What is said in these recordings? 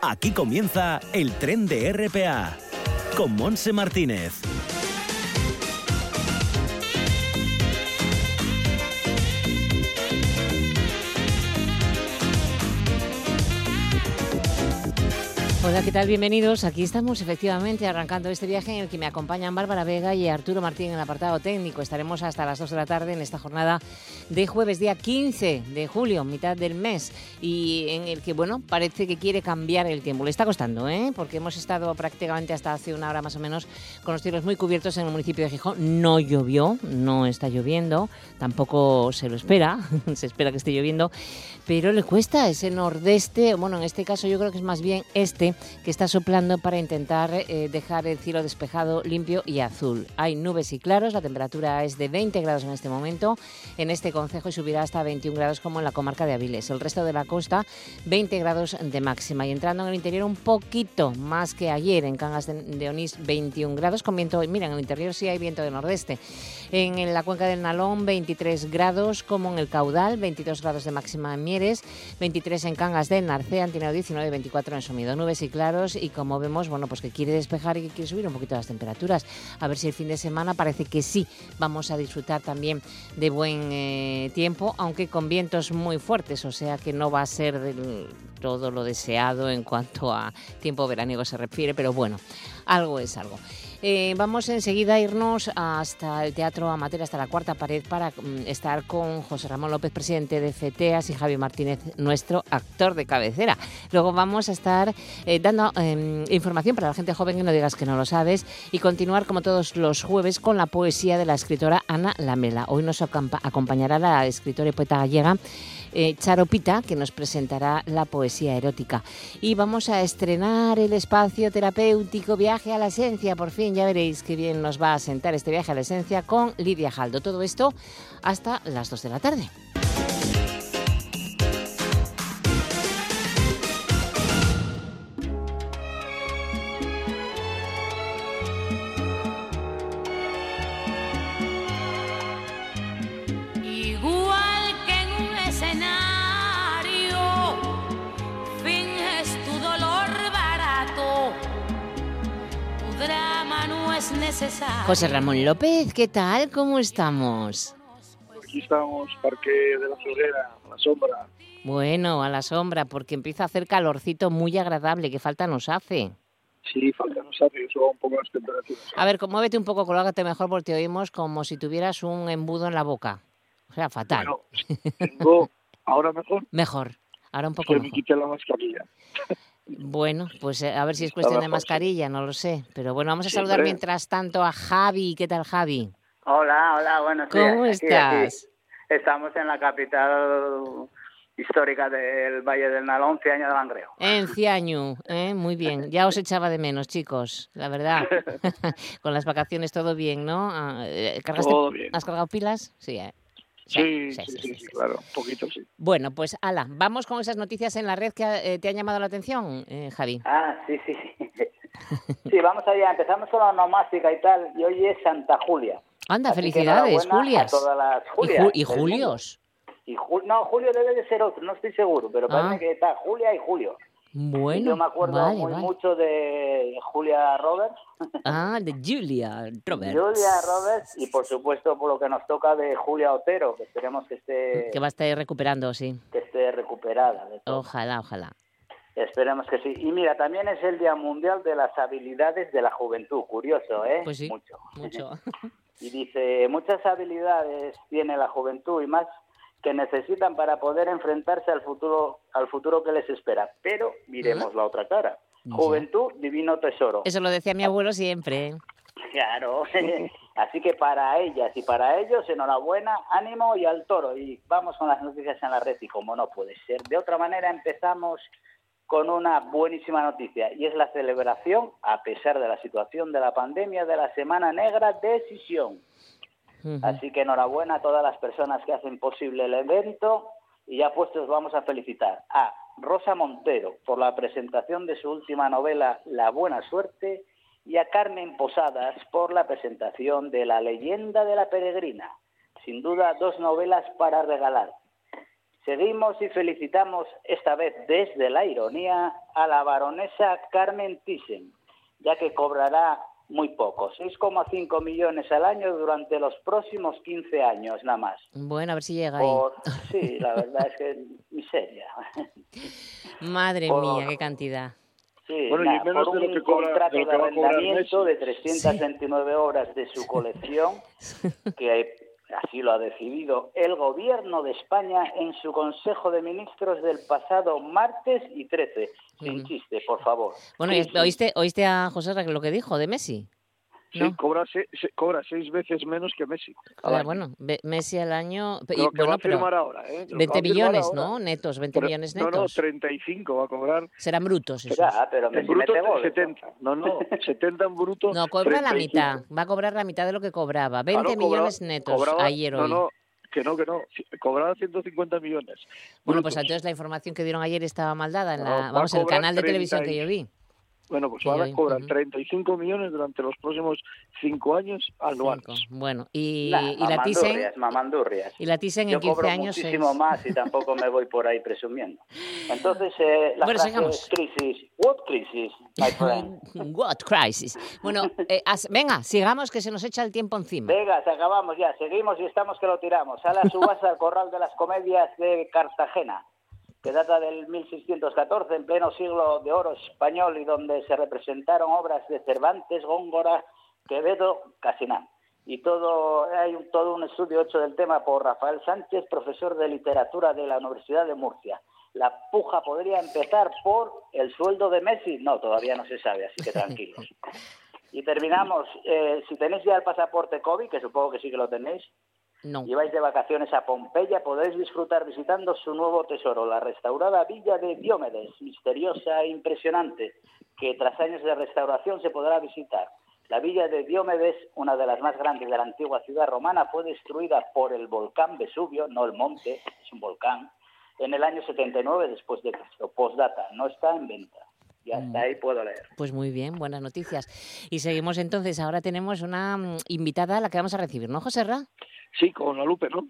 Aquí comienza el tren de RPA con Monse Martínez. Hola, ¿qué tal? Bienvenidos. Aquí estamos efectivamente arrancando este viaje en el que me acompañan Bárbara Vega y Arturo Martín en el apartado técnico. Estaremos hasta las 2 de la tarde en esta jornada de jueves, día 15 de julio, mitad del mes, y en el que, bueno, parece que quiere cambiar el tiempo. Le está costando, ¿eh? Porque hemos estado prácticamente hasta hace una hora más o menos con los cielos muy cubiertos en el municipio de Gijón. No llovió, no está lloviendo, tampoco se lo espera, se espera que esté lloviendo, pero le cuesta ese nordeste, bueno, en este caso yo creo que es más bien este, que está soplando para intentar eh, dejar el cielo despejado, limpio y azul. Hay nubes y claros, la temperatura es de 20 grados en este momento en este concejo y subirá hasta 21 grados como en la comarca de Aviles. El resto de la costa 20 grados de máxima y entrando en el interior un poquito más que ayer en Cangas de Onís 21 grados con viento, mira, en el interior sí hay viento de nordeste. En la cuenca del Nalón 23 grados como en el caudal, 22 grados de máxima en Mieres, 23 en Cangas del Narcea, Antineo 19, 24 en Somido. Nubes y claros y como vemos, bueno, pues que quiere despejar y que quiere subir un poquito las temperaturas. A ver si el fin de semana parece que sí vamos a disfrutar también de buen eh, tiempo, aunque con vientos muy fuertes, o sea que no va a ser del todo lo deseado en cuanto a tiempo veraniego se refiere, pero bueno, algo es algo. Eh, vamos enseguida a irnos hasta el Teatro Amateur, hasta la cuarta pared, para mm, estar con José Ramón López, presidente de FETEAS, y Javi Martínez, nuestro actor de cabecera. Luego vamos a estar eh, dando em, información para la gente joven que no digas que no lo sabes y continuar como todos los jueves con la poesía de la escritora Ana Lamela. Hoy nos acompañará la escritora y poeta gallega eh, Charopita, que nos presentará la poesía erótica. Y vamos a estrenar el espacio terapéutico Viaje a la Esencia. Por fin, ya veréis qué bien nos va a sentar este viaje a la esencia con Lidia Jaldo. Todo esto hasta las 2 de la tarde. José Ramón López, ¿qué tal? ¿Cómo estamos? Aquí estamos, Parque de la Florera, a la sombra. Bueno, a la sombra, porque empieza a hacer calorcito muy agradable, ¿qué falta nos hace? Sí, falta nos hace, eso un poco las temperaturas. A ver, muévete un poco, cológate mejor porque te oímos como si tuvieras un embudo en la boca. O sea, fatal. Bueno, ahora mejor. Mejor, ahora un poco que mejor. me quite la mascarilla. Bueno, pues eh, a ver si es cuestión de mascarilla, no lo sé. Pero bueno, vamos a saludar mientras tanto a Javi. ¿Qué tal, Javi? Hola, hola, buenos días. ¿Cómo estás? Estamos en la capital histórica del Valle del Nalón, Ciaño de Langreo. En Ciaño, ¿eh? muy bien. Ya os echaba de menos, chicos, la verdad. Con las vacaciones todo bien, ¿no? Ah, eh, todo bien. ¿Has cargado pilas? Sí, ¿eh? Sí sí sí, claro, un poquito sí. Bueno, pues ala, vamos con esas noticias en la red que eh, te han llamado la atención, eh, Javi. Ah, sí, sí, sí. sí, vamos allá, empezamos con la nomástica y tal, y hoy es Santa Julia. Anda, felicidades, Julias. A todas las Julias. ¿Y, Julios? Y no, Julio debe de ser otro, no estoy seguro, pero parece Ah. que está Julia y Julio. Bueno, Yo me acuerdo vale, muy vale. mucho de Julia Roberts. Ah, de Julia Roberts. Julia Roberts y por supuesto por lo que nos toca de Julia Otero, que esperemos que esté, Que va a estar recuperando, sí. que esté recuperada. de todo. Ojalá, ojalá. Esperemos que sí. Y mira, también es el Día Mundial de las Habilidades de la Juventud. Curioso, ¿eh? Pues sí, Mucho. mucho. Y dice, muchas habilidades tiene la juventud y más que necesitan para poder enfrentarse al futuro, al futuro que les espera. Pero miremos la otra cara. Juventud, divino tesoro. Eso lo decía mi abuelo siempre. Claro. Así que para ellas y para ellos, enhorabuena, ánimo y al toro. Y vamos con las noticias en la red. Y como no puede ser de otra manera, empezamos con una buenísima noticia y es la celebración, a pesar de la situación de la pandemia, de la Semana Negra Decisión. Así que enhorabuena a todas las personas que hacen posible el evento y ya puestos vamos a felicitar a Rosa Montero por la presentación de su última novela La Buena Suerte y a Carmen Posadas por la presentación de La Leyenda de la Peregrina. Sin duda, dos novelas para regalar. Seguimos y felicitamos esta vez desde la ironía a la baronesa Carmen Thyssen, ya que cobrará muy poco, 6,5 millones al año durante los próximos 15 años nada más. Bueno, a ver si llega ahí. Sí, la verdad es que miseria. Madre mía, qué cantidad. Sí, por un contrato de, arrendamiento de 329 horas de su colección, que Así lo ha decidido el Gobierno de España en su Consejo de Ministros del pasado martes y 13. Sin chiste, por favor. Bueno, ¿oíste, ¿oíste a José lo que dijo de Messi? Sí, cobra, cobra seis veces menos que Messi. bueno, Messi al año. Lo que va a firmar ahora, ¿eh? 20 millones, ¿no? Netos, 20 millones netos. No, no, 35 va a cobrar. Serán brutos esos. pero en bruto 70. No, no, 70 en bruto. No, cobra la mitad. Va a cobrar la mitad de lo que cobraba. 20 millones netos ayer hoy. No, no, que no, que no, cobraba 150 millones. Bueno, pues entonces la información que dieron ayer estaba mal dada en la, vamos, el canal de televisión que yo vi. Bueno, pues ahora cobran 35 millones durante los próximos cinco años anuales. Bueno, y, la, y la Thyssen... Mamandurrias. Y la Thyssen en 15 años... muchísimo más y tampoco me voy por ahí presumiendo. Entonces, eh, la bueno, frase crisis. What crisis, my friend? What crisis? Bueno, eh, venga, sigamos que se nos echa el tiempo encima. Venga, se acabamos ya. Seguimos y estamos que lo tiramos. A la subasta al corral de las comedias de Cartagena que data del 1614, en pleno siglo de oro español, y donde se representaron obras de Cervantes, Góngora, Quevedo, Casinán. Y todo, hay un, todo un estudio hecho del tema por Rafael Sánchez, profesor de literatura de la Universidad de Murcia. La puja podría empezar por el sueldo de Messi. No, todavía no se sabe, así que tranquilos. Y terminamos. Eh, si tenéis ya el pasaporte COVID, que supongo que sí que lo tenéis, no. Lleváis de vacaciones a Pompeya, podéis disfrutar visitando su nuevo tesoro, la restaurada Villa de Diómedes, misteriosa e impresionante, que tras años de restauración se podrá visitar. La villa de Diómedes, una de las más grandes de la antigua ciudad romana, fue destruida por el volcán Vesubio, no el monte, es un volcán, en el año 79 después de Cristo. Postdata, no está en venta. Y hasta mm. ahí puedo leer. Pues muy bien, buenas noticias. Y seguimos entonces. Ahora tenemos una mm, invitada a la que vamos a recibir, ¿no, José Ra? Sí, con la Lupe, ¿no?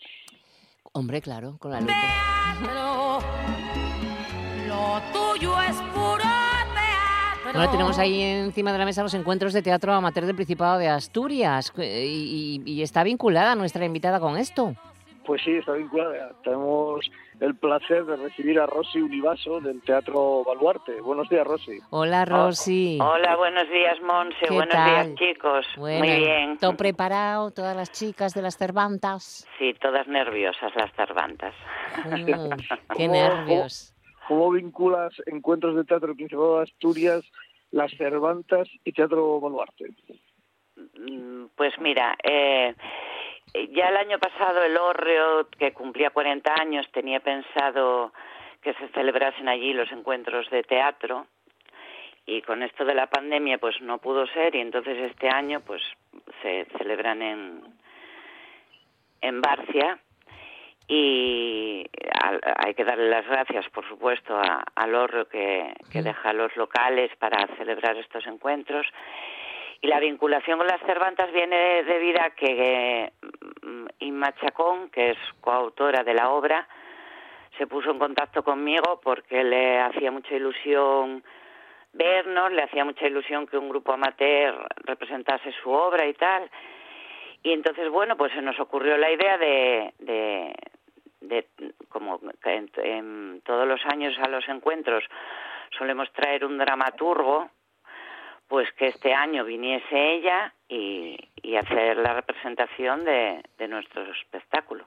Hombre, claro, con la Lupe. lo tuyo es puro teatro. Ahora tenemos ahí encima de la mesa los encuentros de teatro amateur del Principado de Asturias y, y está vinculada nuestra invitada con esto. Pues sí, está vinculada. Tenemos el placer de recibir a Rosy Univaso del Teatro Baluarte. Buenos días, Rosy. Hola, Rosy. Hola, buenos días, Monse. Buenos días, chicos. Muy bien. ¿Todo preparado? ¿Todas las chicas de las Cervantas? Sí, todas nerviosas las Cervantas. Mm, qué nervios. ¿Cómo, vinculas encuentros de teatro Principado de Asturias, las Cervantas y Teatro Baluarte? Mm, pues mira, eh, ya el año pasado el Orreo, que cumplía 40 años, tenía pensado que se celebrasen allí los encuentros de teatro. Y con esto de la pandemia pues no pudo ser. Y entonces este año pues se celebran en en Barcia. Y hay que darle las gracias por supuesto a, al Orreo que, que deja los locales para celebrar estos encuentros y la vinculación con las Cervantas viene debido a que mm, Inma Chacón, que es coautora de la obra, se puso en contacto conmigo porque le hacía mucha ilusión vernos, le hacía mucha ilusión que un grupo amateur representase su obra y tal. Y entonces, bueno, pues se nos ocurrió la idea de, de, de como en todos los años a los encuentros solemos traer un dramaturgo pues que este año viniese ella y, hacer la representación de, nuestro espectáculo.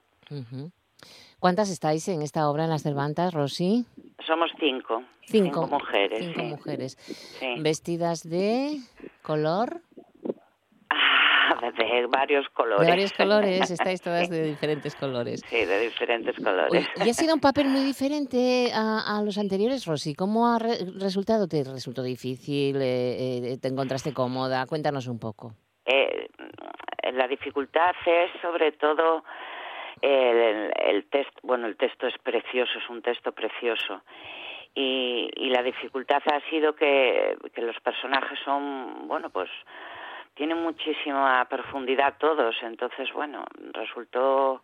¿Cuántas estáis en esta obra en las Cervantas, Rosy? Somos cinco. Cinco, mujeres. Cinco mujeres. Vestidas de color de varios colores. De varios colores, estáis todas de diferentes colores. Sí, de diferentes colores. ¿Y ha sido un papel muy diferente a, los anteriores, Rosy? ¿Cómo ha resultado? ¿Te resultó difícil? Eh, eh, ¿Te encontraste cómoda? Cuéntanos un poco. Eh, la dificultad es sobre todo el, el texto. Bueno, el texto es precioso, es un texto precioso. Y, y la dificultad ha sido que, que los personajes son, bueno, pues tienen muchísima profundidad todos, entonces, bueno, resultó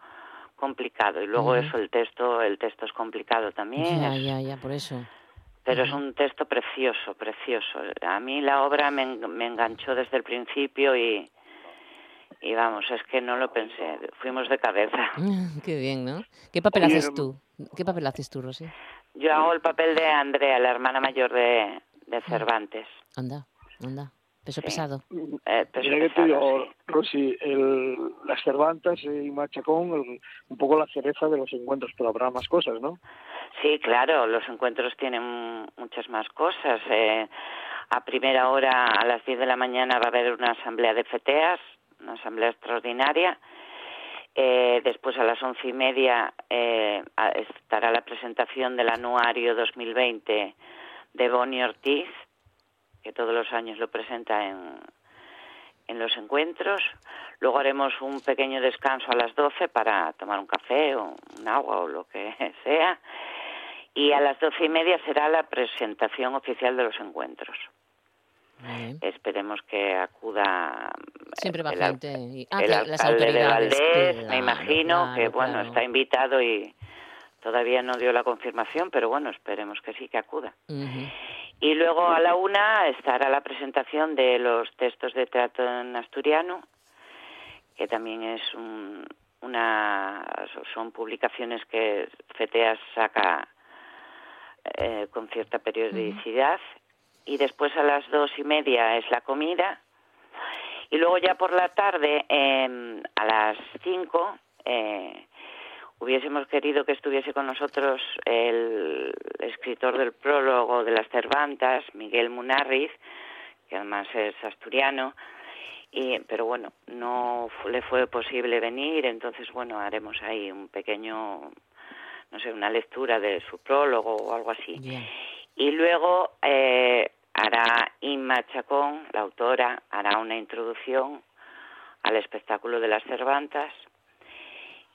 complicado. Y luego eso, el texto, el texto es complicado también. Ya, es- ya, ya, por eso. pero es un texto precioso, precioso. A mí la obra me, en- me enganchó desde el principio y, y vamos, es que no lo pensé, fuimos de cabeza. Qué bien, ¿no? ¿Qué papel haces tú? ¿Qué papel haces tú, Rosy? Yo hago el papel de Andrea, la hermana mayor de, de Cervantes. Anda, anda. Peso Sí. pesado. Eh, peso Mira que te pesado, digo, sí. Rosy, el, las Cervantas y Machacón, el- un poco la cereza de los encuentros, pero habrá más cosas, ¿no? Sí, claro, los encuentros tienen muchas más cosas. Eh, a primera hora, a las 10 de la mañana, va a haber una asamblea de FETEAS, una asamblea extraordinaria. Eh, después, a las once y media, eh, estará la presentación del anuario 2020 de Boni Ortiz, que todos los años lo presenta en, en los encuentros. Luego haremos un pequeño descanso a las 12 para tomar un café o un agua o lo que sea. Y a las doce y media será la presentación oficial de los encuentros. Bien. Esperemos que acuda Siempre va el, gente. y- ah, el alcalde las de autoridades. Valdés, claro, me imagino que claro, bueno claro. está invitado y todavía no dio la confirmación, pero bueno esperemos que sí que acuda. Ujú. Y luego a la una estará la presentación de los textos de teatro en asturiano, que también es un- una son publicaciones que FETEAS saca eh, con cierta periodicidad. Y después a las dos y media es la comida. Y luego ya por la tarde, eh, a las cinco, eh, hubiésemos querido que estuviese con nosotros el escritor del prólogo de las Cervantas, Miguel Munarriz, que además es asturiano, y, pero bueno, no le fue posible venir, entonces bueno, haremos ahí un pequeño, no sé, una lectura de su prólogo o algo así. Bien. Y luego eh, hará Inma Chacón, la autora, hará una introducción al espectáculo de las Cervantas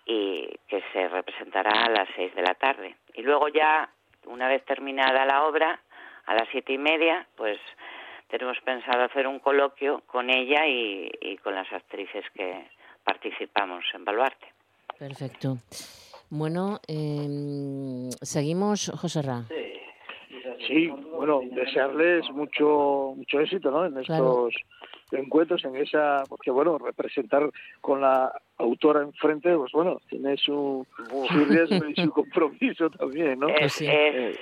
y que se representará a las seis de la tarde. Y luego ya, una vez terminada la obra, a las siete y media, pues tenemos pensado hacer un coloquio con ella y, y con las actrices que participamos en Baluarte. Perfecto. Bueno, em, seguimos, José Ra. Sí, bueno, desearles mucho mucho éxito, ¿no? En Claro. estos encuentros, en esa, porque bueno, representar con la autora enfrente, pues bueno, tiene su, su riesgo y su compromiso también, ¿no? Pues es, sí. es-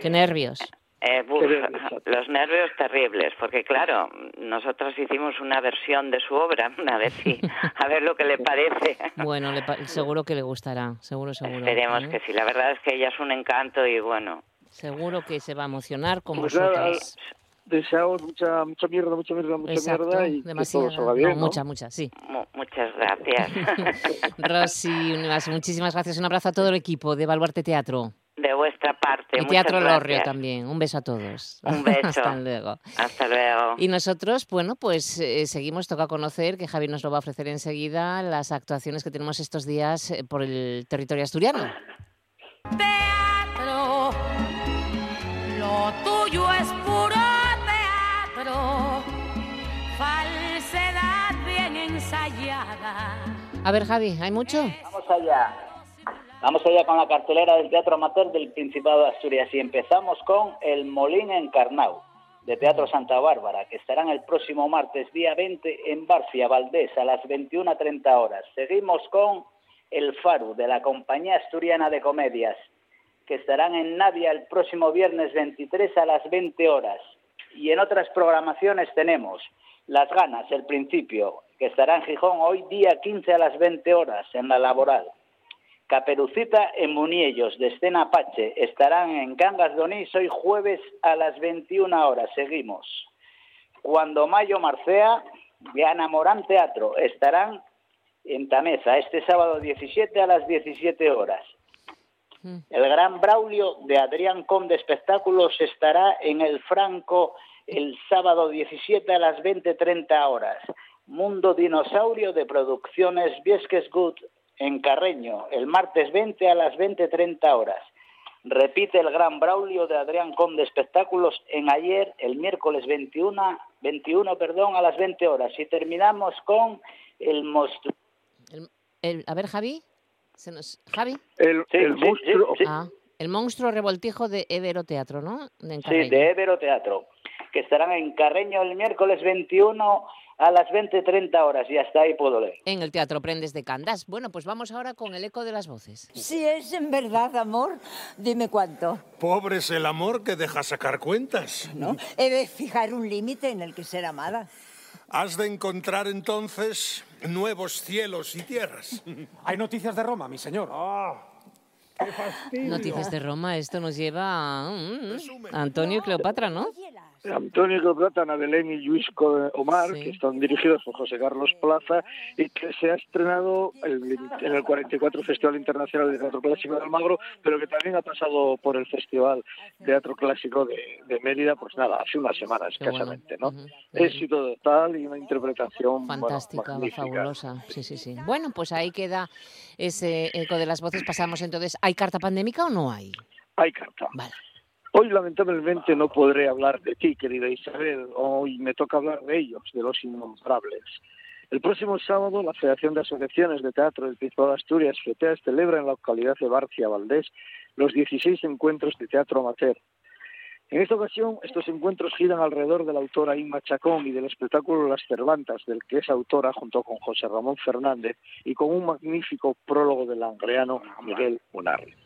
Qué nervios. Eh, buf, Qué nervios, exacto. los nervios terribles, porque claro, nosotros hicimos una versión de su obra una vez y a ver lo que le parece. Bueno, le pa- seguro que le gustará, seguro, seguro. Esperemos ¿eh? que sí. La verdad es que ella es un encanto y bueno, Seguro que se va a emocionar con Pues nada, vosotros. Deseamos mucha mucha mierda, mucha mierda, mucha Exacto, mierda y que demasiada. todo salga bien, No, ¿no? mucha, mucha, sí. mu- muchas gracias. Rosy, Univas, muchísimas gracias. Un abrazo a todo el equipo de Baluarte Teatro. De vuestra parte. Y Teatro Lorrio también. Un beso a todos. Un beso. Hasta luego. Hasta luego. Y nosotros, bueno, pues eh, seguimos, toca conocer, que Javi nos lo va a ofrecer enseguida, las actuaciones que tenemos estos días eh, por el territorio asturiano. Teatro, A ver, Javi, ¿hay mucho? Vamos allá. Vamos allá con la cartelera del Teatro Amateur del Principado de Asturias y empezamos con El Molín Encarnau, de Teatro Santa Bárbara, que estarán el próximo martes día 20 en Barcia, Valdés, a las 21.30 horas. Seguimos con El Faru, de la Compañía Asturiana de Comedias, que estarán en Navia el próximo viernes 23 a las 20 horas. Y en otras programaciones tenemos Las Ganas, El Principio, que estará en Gijón hoy día 15 a las 20 horas en la laboral. Caperucita en Muniellos, de Escena Apache, estarán en Cangas de Onís hoy jueves a las 21 horas. Seguimos. Cuando Mayo Marcea, de Ana Morán Teatro, estarán en Tameza este sábado 17 a las 17 horas. Mm. El Gran Braulio de Adrián Conde Espectáculos estará en el Franco el sábado 17 a las 20.30 horas. Mundo Dinosaurio de Producciones Viesques Good en Carreño el martes 20 a las 20.30 horas. Repite el Gran Braulio de Adrián Conde Espectáculos en ayer, el miércoles 21, 21 perdón, a las 20 horas. Y terminamos con el monstruo. El- el- a ver, Javi. Se nos... Javi. El, Sí, el sí, monstruo... sí, sí. Ah, el monstruo revoltijo de Evero Teatro, ¿no? De Sí, de Évero Teatro, que estarán en Carreño el miércoles 21 a las 20.30 horas y hasta ahí puedo leer. En el Teatro Prendes de Candás. Bueno, pues vamos ahora con el eco de las voces. Si es en verdad amor, dime cuánto. Pobre es el amor que deja sacar cuentas. ¿no? He de fijar un límite en el que ser amada. Has de encontrar entonces nuevos cielos y tierras. Hay noticias de Roma, mi señor. Noticias de Roma, esto nos lleva a, mm, a Antonio y Cleopatra, ¿no? Antonio Ana Belén y Luis Omar, Sí. que están dirigidos por José Carlos Plaza y que se ha estrenado el- en el 44 Festival Internacional de Teatro Clásico de Almagro, pero que también ha pasado por el Festival Teatro Clásico de, de Mérida, pues nada, hace una semana Qué bueno. escasamente, ¿no? Éxito total y una interpretación Fantástica, fabulosa. Sí, sí, sí. Bueno, pues ahí queda ese eco de las voces. Pasamos entonces. ¿Hay carta pandémica o no hay? Hay carta. Vale. Hoy lamentablemente no podré hablar de ti, querida Isabel. Hoy me toca hablar de ellos, de los innombrables. El próximo sábado, la Federación de Asociaciones de Teatro del Principado de Asturias, FETEAS, celebra en la localidad de Barcia, Valdés, los 16 encuentros de teatro amateur. En esta ocasión, estos encuentros giran alrededor de la autora Inma Chacón y del espectáculo Las Cervantas, del que es autora junto con José Ramón Fernández y con un magnífico prólogo del angreano Miguel Munarri.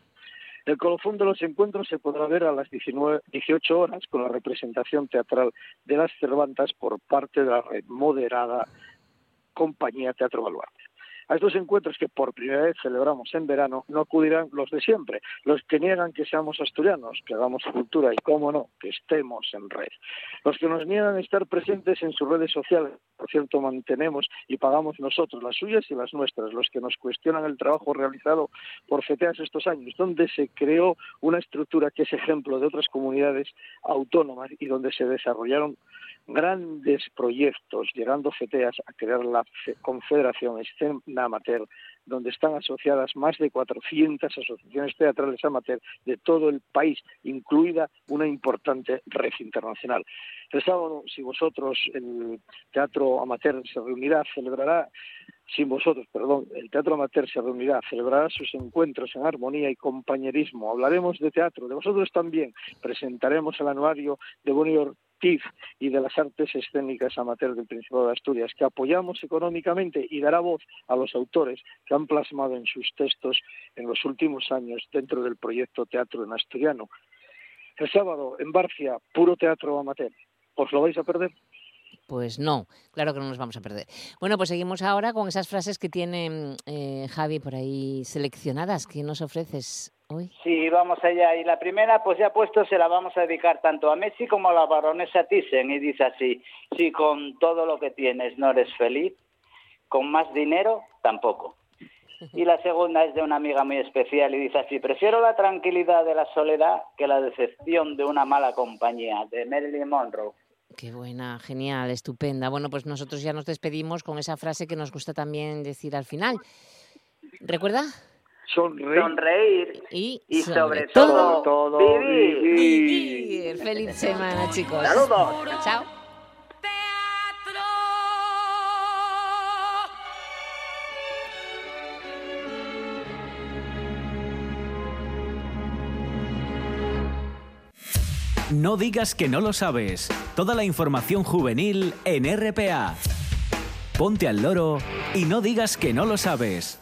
El colofón de los encuentros se podrá ver a las 19 18 horas con la representación teatral de las Cervantas por parte de la red moderada Compañía Teatro Baluarte. A estos encuentros que por primera vez celebramos en verano no acudirán los de siempre, los que niegan que seamos asturianos, que hagamos cultura y, cómo no, que estemos en red. Los que nos niegan estar presentes en sus redes sociales, por cierto, mantenemos y pagamos nosotros las suyas y las nuestras, los que nos cuestionan el trabajo realizado por FETEAS estos años, donde se creó una estructura que es ejemplo de otras comunidades autónomas y donde se desarrollaron grandes proyectos, llegando FETEAS a crear la Fe- Confederación Escena Amateur, donde están asociadas más de 400 asociaciones teatrales amateur de todo el país, incluida una importante red internacional. El sábado, si vosotros, el Teatro Amateur se reunirá, celebrará, sin vosotros, perdón, el Teatro Amateur se reunirá, celebrará sus encuentros en armonía y compañerismo. Hablaremos de teatro, de vosotros también. Presentaremos el anuario de Bonnie Ortiz y de las artes escénicas amateur del Principado de Asturias, que apoyamos económicamente y dará voz a los autores que han plasmado en sus textos en los últimos años dentro del proyecto Teatro en Asturiano. El sábado, en Barcia, puro teatro amateur. ¿Os lo vais a perder? Pues no, claro que no nos vamos a perder. Bueno, pues seguimos ahora con esas frases que tiene eh, Javi por ahí seleccionadas. ¿Qué nos ofreces hoy? Sí, vamos allá. Y la primera, pues ya puesto, se la vamos a dedicar tanto a Messi como a la baronesa Thyssen. Y dice así, si con todo lo que tienes no eres feliz, con más dinero tampoco. Y la segunda es de una amiga muy especial y dice así, prefiero la tranquilidad de la soledad que la decepción de una mala compañía, de Marilyn Monroe. Qué buena, genial, estupenda. Bueno, pues nosotros ya nos despedimos con esa frase que nos gusta también decir al final. ¿Recuerda? Sonreír. Sonreír Y, y sobre todo, todo, todo vivir. vivir. Feliz semana, chicos. Saludos. Chao. Teatro. No digas que no lo sabes. Toda la información juvenil en RPA. Ponte al loro y no digas que no lo sabes.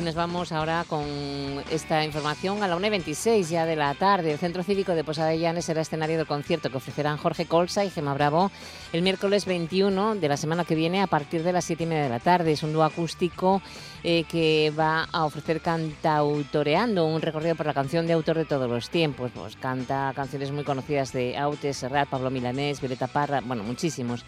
Y nos vamos ahora con esta información a la 1.26 ya de la tarde. El Centro Cívico de Posada de Llanes será escenario del concierto que ofrecerán Jorge Colsa y Gemma Bravo el miércoles 21 de la semana que viene a partir de las 7 y media de la tarde. Es un dúo acústico eh, que va a ofrecer cantautoreando un recorrido por la canción de autor de todos los tiempos. Pues canta canciones muy conocidas de Aute, Serrat, Pablo Milanés, Violeta Parra, bueno, muchísimos.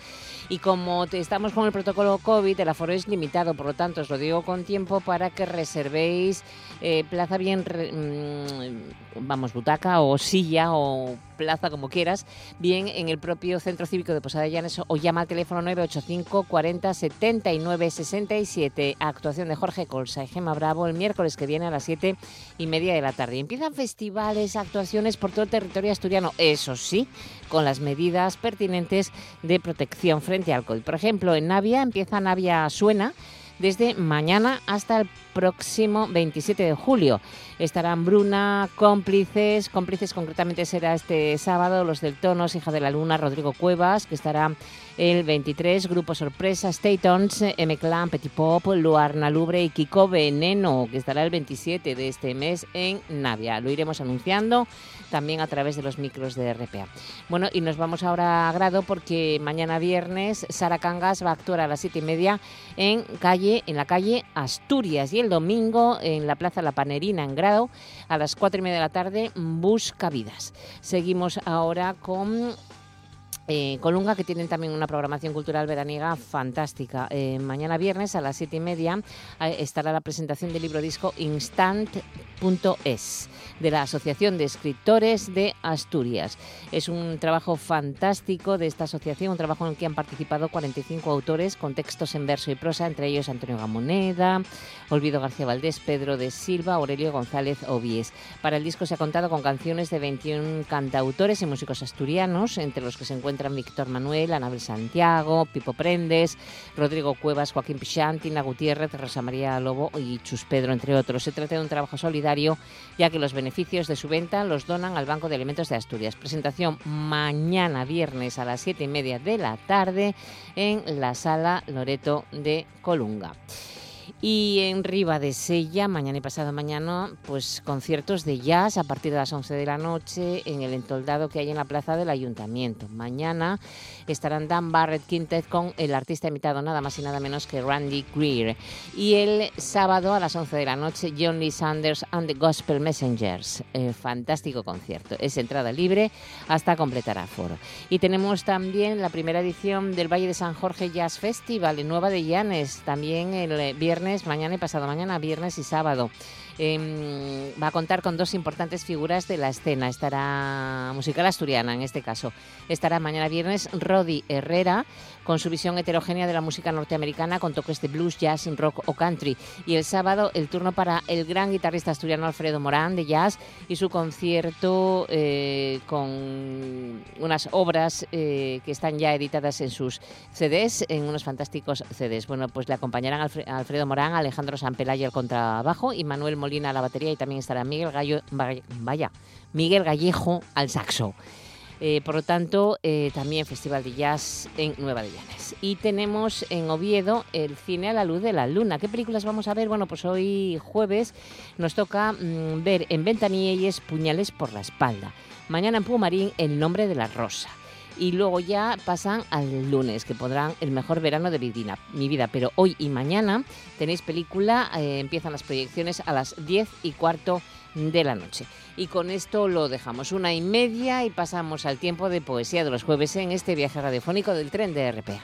Y como estamos con el protocolo COVID, el aforo es limitado, por lo tanto os lo digo con tiempo para que reservéis eh, plaza bien, mm, vamos, butaca o silla o plaza, como quieras, bien en el propio Centro Cívico de Posada de Llanes o llama al teléfono 985 40 79 67. Actuación de Jorge Colsa y Gema Bravo el miércoles que viene a las 7 y media de la tarde. Empiezan festivales, actuaciones por todo el territorio asturiano, eso sí, con las medidas pertinentes de protección frente al COVID. Por ejemplo, en Navia empieza Navia Suena desde mañana hasta el próximo 27 de julio. Estarán Bruna, cómplices, cómplices concretamente será este sábado, los del Tonos, Hija de la Luna, Rodrigo Cuevas, que estará el 23, Grupo Sorpresa, Statons, M-Clan, Petit Pop, Luarna Lubre y Kiko Veneno, que estará el 27 de este mes en Navia. Lo iremos anunciando también a través de los micros de RPA. Bueno, y nos vamos ahora a grado porque mañana viernes Sara Cangas va a actuar a las siete y media en, calle, en la calle Asturias el domingo en la Plaza La Panerina en grado a las cuatro y media de la tarde Busca Vidas. Seguimos ahora con eh, Colunga, que tienen también una programación cultural veraniega fantástica. Eh, mañana viernes a las siete y media eh, estará la presentación del libro disco Instant.es de la Asociación de Escritores de Asturias. Es un trabajo fantástico de esta asociación, un trabajo en el que han participado 45 autores con textos en verso y prosa, entre ellos Antonio Gamoneda, Olvido García Valdés, Pedro de Silva, Aurelio González Obies. Para el disco se ha contado con canciones de 21 cantautores y músicos asturianos, entre los que se encuentran Víctor Manuel, Anabel Santiago, Pipo Prendes, Rodrigo Cuevas, Joaquín Pichán, Tina Gutiérrez, Rosa María Lobo y Chus Pedro, entre otros. Se trata de un trabajo solidario, ya que los beneficios de su venta los donan al Banco de Alimentos de Asturias. Presentación mañana viernes a las siete y media de la tarde en la sala Loreto de Colunga. Y en Riva de Sella, mañana y pasado mañana, pues conciertos de jazz a partir de las 11 de la noche en el entoldado que hay en la plaza del Ayuntamiento. Mañana estarán Dan Barrett Quintet con el artista invitado nada más y nada menos que Randy Greer. Y el sábado a las 11 de la noche, John Lee Sanders and the Gospel Messengers. Eh, fantástico concierto. Es entrada libre hasta completar aforo. Y tenemos también la primera edición del Valle de San Jorge Jazz Festival en Nueva de Llanes, también el eh, mañana y pasado mañana, viernes y sábado. Eh, va a contar con dos importantes figuras de la escena. Estará musical asturiana, en este caso. Estará mañana viernes Rodi Herrera, con su visión heterogénea de la música norteamericana, con toques de blues, jazz, rock o country. Y el sábado, el turno para el gran guitarrista asturiano Alfredo Morán, de jazz, y su concierto eh, con unas obras eh, que están ya editadas en sus CDs, en unos fantásticos CDs. Bueno, pues le acompañarán Alfre- Alfredo Morán, Alejandro Sanpelaya al contrabajo y Manuel Molina a la batería y también estará Miguel Gallo, vaya, Miguel Gallejo al saxo. Eh, por lo tanto, eh, también Festival de Jazz en Nueva de Llanes. Y tenemos en Oviedo el cine a la luz de la luna. ¿Qué películas vamos a ver? Bueno, pues hoy jueves nos toca mm, ver en Ventanilles Puñales por la espalda. Mañana en Pumarín El nombre de la rosa. Y luego ya pasan al lunes, que podrán el mejor verano de mi vida. Pero hoy y mañana tenéis película, eh, empiezan las proyecciones a las 10 y cuarto de la noche. Y con esto lo dejamos una y media y pasamos al tiempo de poesía de los jueves en este viaje radiofónico del tren de RPA.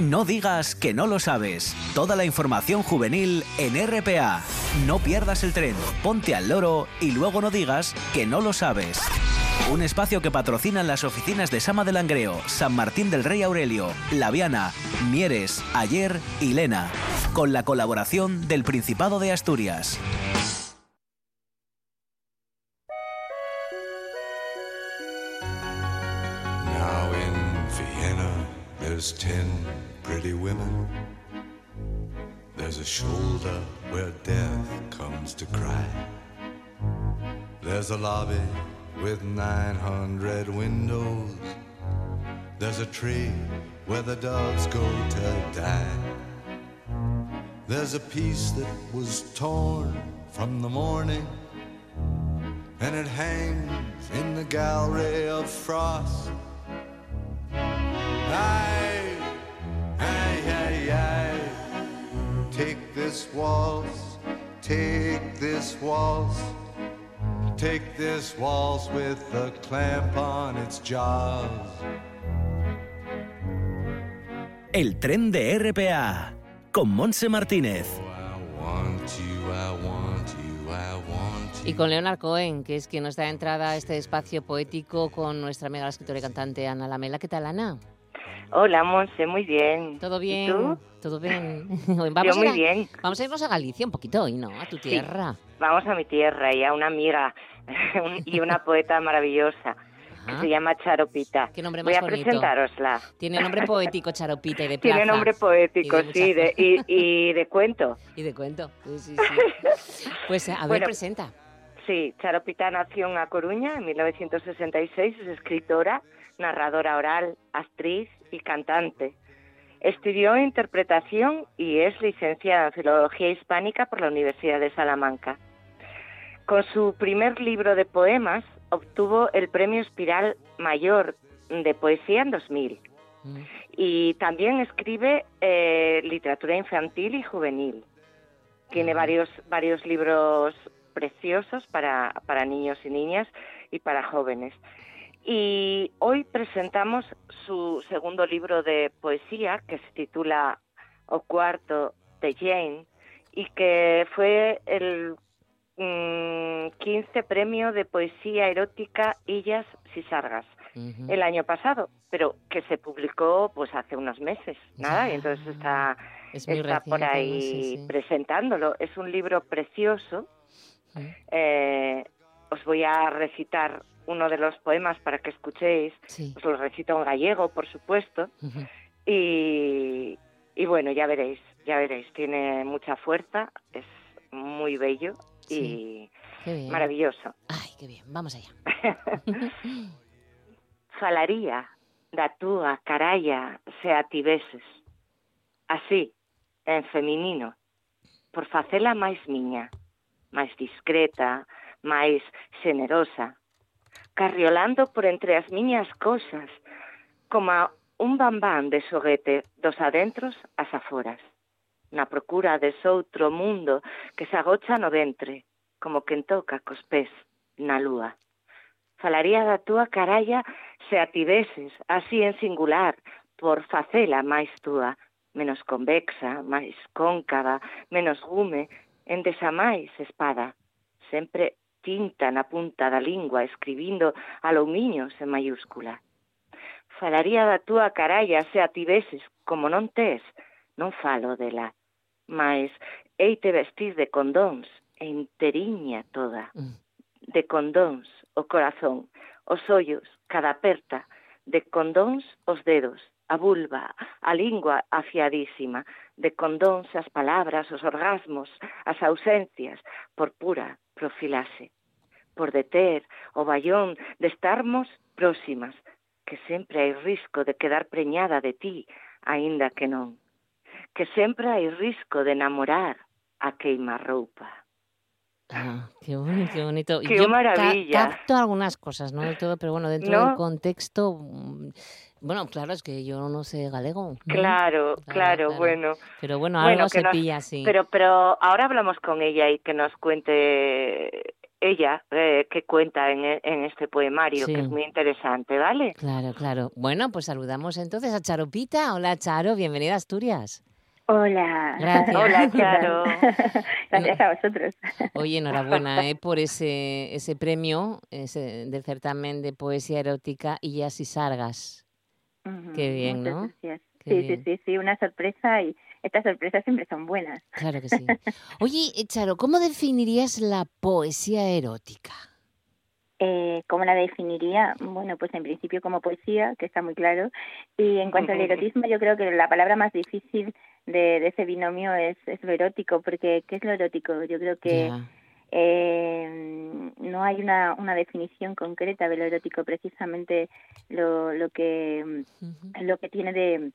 No digas que no lo sabes. Toda la información juvenil en RPA. No pierdas el tren, ponte al loro y luego no digas que no lo sabes. Un espacio que patrocinan las oficinas de Sama de Langreo, San Martín del Rey Aurelio, Laviana, Mieres, Ayer y Lena. Con la colaboración del Principado de Asturias. Now in Vienna, there's ten pretty women. There's a shoulder where death comes to cry. There's a lobby with 900 windows. There's a tree where the doves go to die. There's a piece that was torn from the morning, and it hangs in the gallery of frost. Aye, aye, aye, aye. Take this waltz, take this waltz, take this waltz with a clamp on its jaws. El tren de RPA. Con Monse Martínez. Y con Leonard Cohen, que es quien nos da entrada a este espacio poético con nuestra amiga la escritora y cantante Ana Lamela. ¿Qué tal, Ana? Hola, Monse, muy bien. ¿Todo bien? ¿Y tú? ¿Todo bien? Yo a muy a- bien. Vamos a irnos a Galicia un poquito hoy, ¿no? A tu Sí. Vamos a mi tierra y a una amiga y una poeta maravillosa que se llama Charopita. Qué nombre Voy más a bonito. presentárosla. Tiene nombre poético, Charopita, y de plaza. Tiene nombre poético, Y de sí, de, y, y de cuento. Y de cuento. Sí, sí, sí. Pues a ver, Bueno, presenta. Sí, Charopita nació en A Coruña en 1966, es escritora, narradora oral, actriz y cantante. Estudió interpretación y es licenciada en Filología Hispánica por la Universidad de Salamanca. Con su primer libro de poemas obtuvo el Premio Espiral Mayor de Poesía en 2000 Mm. y también escribe eh, literatura infantil y juvenil. Tiene varios, varios libros preciosos para, para niños y niñas y para jóvenes. Y hoy presentamos su segundo libro de poesía que se titula O Cuarto de Jane y que fue el mm, 15 premio de poesía erótica Illas Sisargas Ujú. el año pasado, pero que se publicó pues hace unos meses, nada, y entonces está, Es muy está por ahí Sí, presentándolo. Es un libro precioso. Eh, os voy a recitar uno de los poemas para que escuchéis. Sí. Os lo recito en gallego, por supuesto. Y, y bueno, ya veréis, ya veréis. Tiene mucha fuerza, es muy bello y maravilloso. Ay, qué bien. Vamos allá. falaría da túa caralla se a tiveses. Así, en feminino, por facela máis miña, máis discreta, máis xenerosa, carriolando por entre as miñas cousas, como un bambán de xoguete dos adentros ás aforas, na procura de outro mundo que se agocha no ventre, como quen toca cos pés na lúa. Falaría da túa caralla se a tiveses, así en singular, por facela máis túa, menos convexa, máis cóncava, menos gume, en desa máis espada, sempre tinta na punta da lingua escribindo alumiños en mayúscula. Falaría da túa caralla se a tiveses, como non tes, non falo dela. Mas eite vestís de condóns, e enteriña toda. Mm. De condóns, o oh corazón, os ollos, cada aperta, de condóns os dedos, a vulva, a lingua afiadísima, de condóns as palabras, os orgasmos, as ausencias, por pura profilase. Por deter o vallón de estarmos próximas, que sempre hai risco de quedar preñada de ti, aínda que non, que sempre hai risco de enamorar a queima-roupa. Ah, qué bonito, qué bonito. Qué Yo ca- maravilla. capto algunas cosas, no del todo, pero bueno, dentro ¿No? del contexto, mm, bueno, claro, es que yo no sé galego. ¿no? Claro, claro, bueno. Pero bueno, algo se nos- pilla, sí. Pero, pero ahora hablamos con ella y que nos cuente ella eh, qué cuenta en, e- en este poemario, Sí. que es muy interesante, ¿vale? Claro, claro. Bueno, pues saludamos entonces a Charopita. Hola, Charo, bienvenida a Asturias. Hola. Gracias. Hola, Charo. Gracias a vosotros. Oye, enhorabuena ¿eh? por ese, ese premio ese, del certamen de poesía erótica Illas y Sargas. Ujú, Qué bien, muchas ¿no? gracias. Qué sí, bien. sí, sí, sí, una sorpresa y estas sorpresas siempre son buenas. Claro que sí. Oye, eh, Charo, ¿cómo definirías la poesía erótica? Eh, ¿Cómo la definiría? Bueno, pues en principio como poesía, que está muy claro. Y en cuanto al erotismo, yo creo que la palabra más difícil de, de ese binomio es, es lo erótico, porque ¿qué es lo erótico? Yo creo que eh, no hay una, una definición concreta de lo erótico, precisamente lo, lo que lo que tiene de,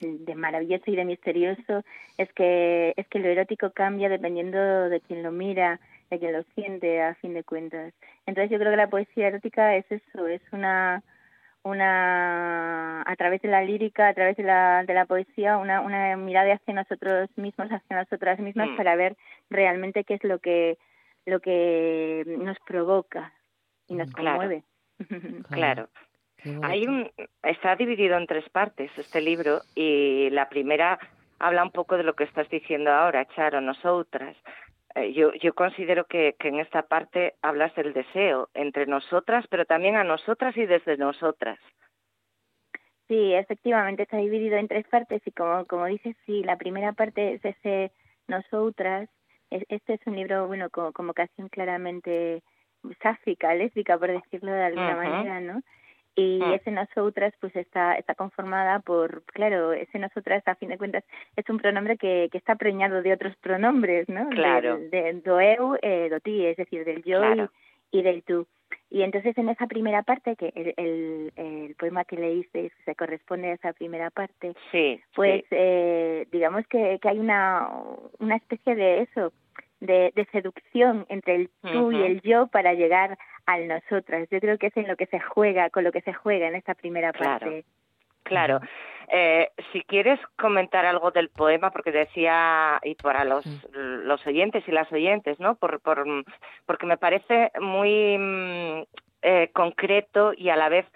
de maravilloso y de misterioso es que es que lo erótico cambia dependiendo de quien lo mira, de quien lo siente, a fin de cuentas. Entonces yo creo que la poesía erótica es eso, es una una a través de la lírica, a través de la, de la poesía, una, una mirada hacia nosotros mismos, hacia nosotras mismas Mm. para ver realmente qué es lo que lo que nos provoca y nos Claro. conmueve. Claro. Hay un, está dividido en tres partes este libro y la primera habla un poco de lo que estás diciendo ahora, Charo, nosotras. Eh, yo, yo considero que, que en esta parte hablas del deseo entre nosotras, pero también a nosotras y desde nosotras. Sí, efectivamente está dividido en tres partes y como, como dices, sí, la primera parte es ese nosotras. Es- Este es un libro, bueno, con, con vocación claramente sáfica, lésbica, por decirlo de alguna manera, ¿no? Y Mm. ese nosotras, pues está, está conformada por, claro, ese nosotras, a fin de cuentas, es un pronombre que, que está preñado de otros pronombres, ¿no? Claro. Del- De, do eu, eh, do ti, es decir, del yo y- Claro. y del tú. Y entonces en esa primera parte, que el, el, el poema que leíste se corresponde a esa primera parte, Sí, pues sí. eh, digamos que, que hay una, una especie de eso, de, de seducción entre el tú y el yo para llegar al nosotras. Yo creo que es en lo que se juega, con lo que se juega en esta primera Claro. parte. Claro. Eh, si quieres comentar algo del poema, porque decía, y para los, los oyentes y las oyentes, ¿no? Por, por, porque me parece muy mm, eh, concreto y a la vez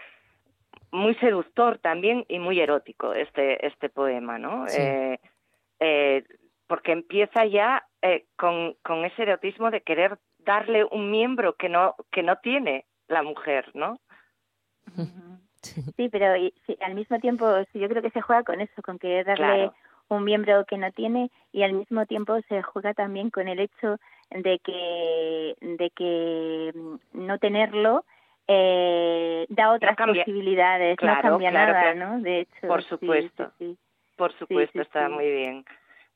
muy seductor también y muy erótico este, este poema, ¿no? Sí. Eh, eh, porque empieza ya eh, con, con ese erotismo de querer darle un miembro que no, que no tiene la mujer, ¿no? Sí, pero y- sí, al mismo tiempo sí, yo creo que se juega con eso, con querer darle Claro. un miembro que no tiene y al mismo tiempo se juega también con el hecho de que de que mm, no tenerlo eh, da otras posibilidades, Claro, no cambia claro nada, que- ¿no? De hecho, por supuesto. sí, sí. Por supuesto, está muy bien,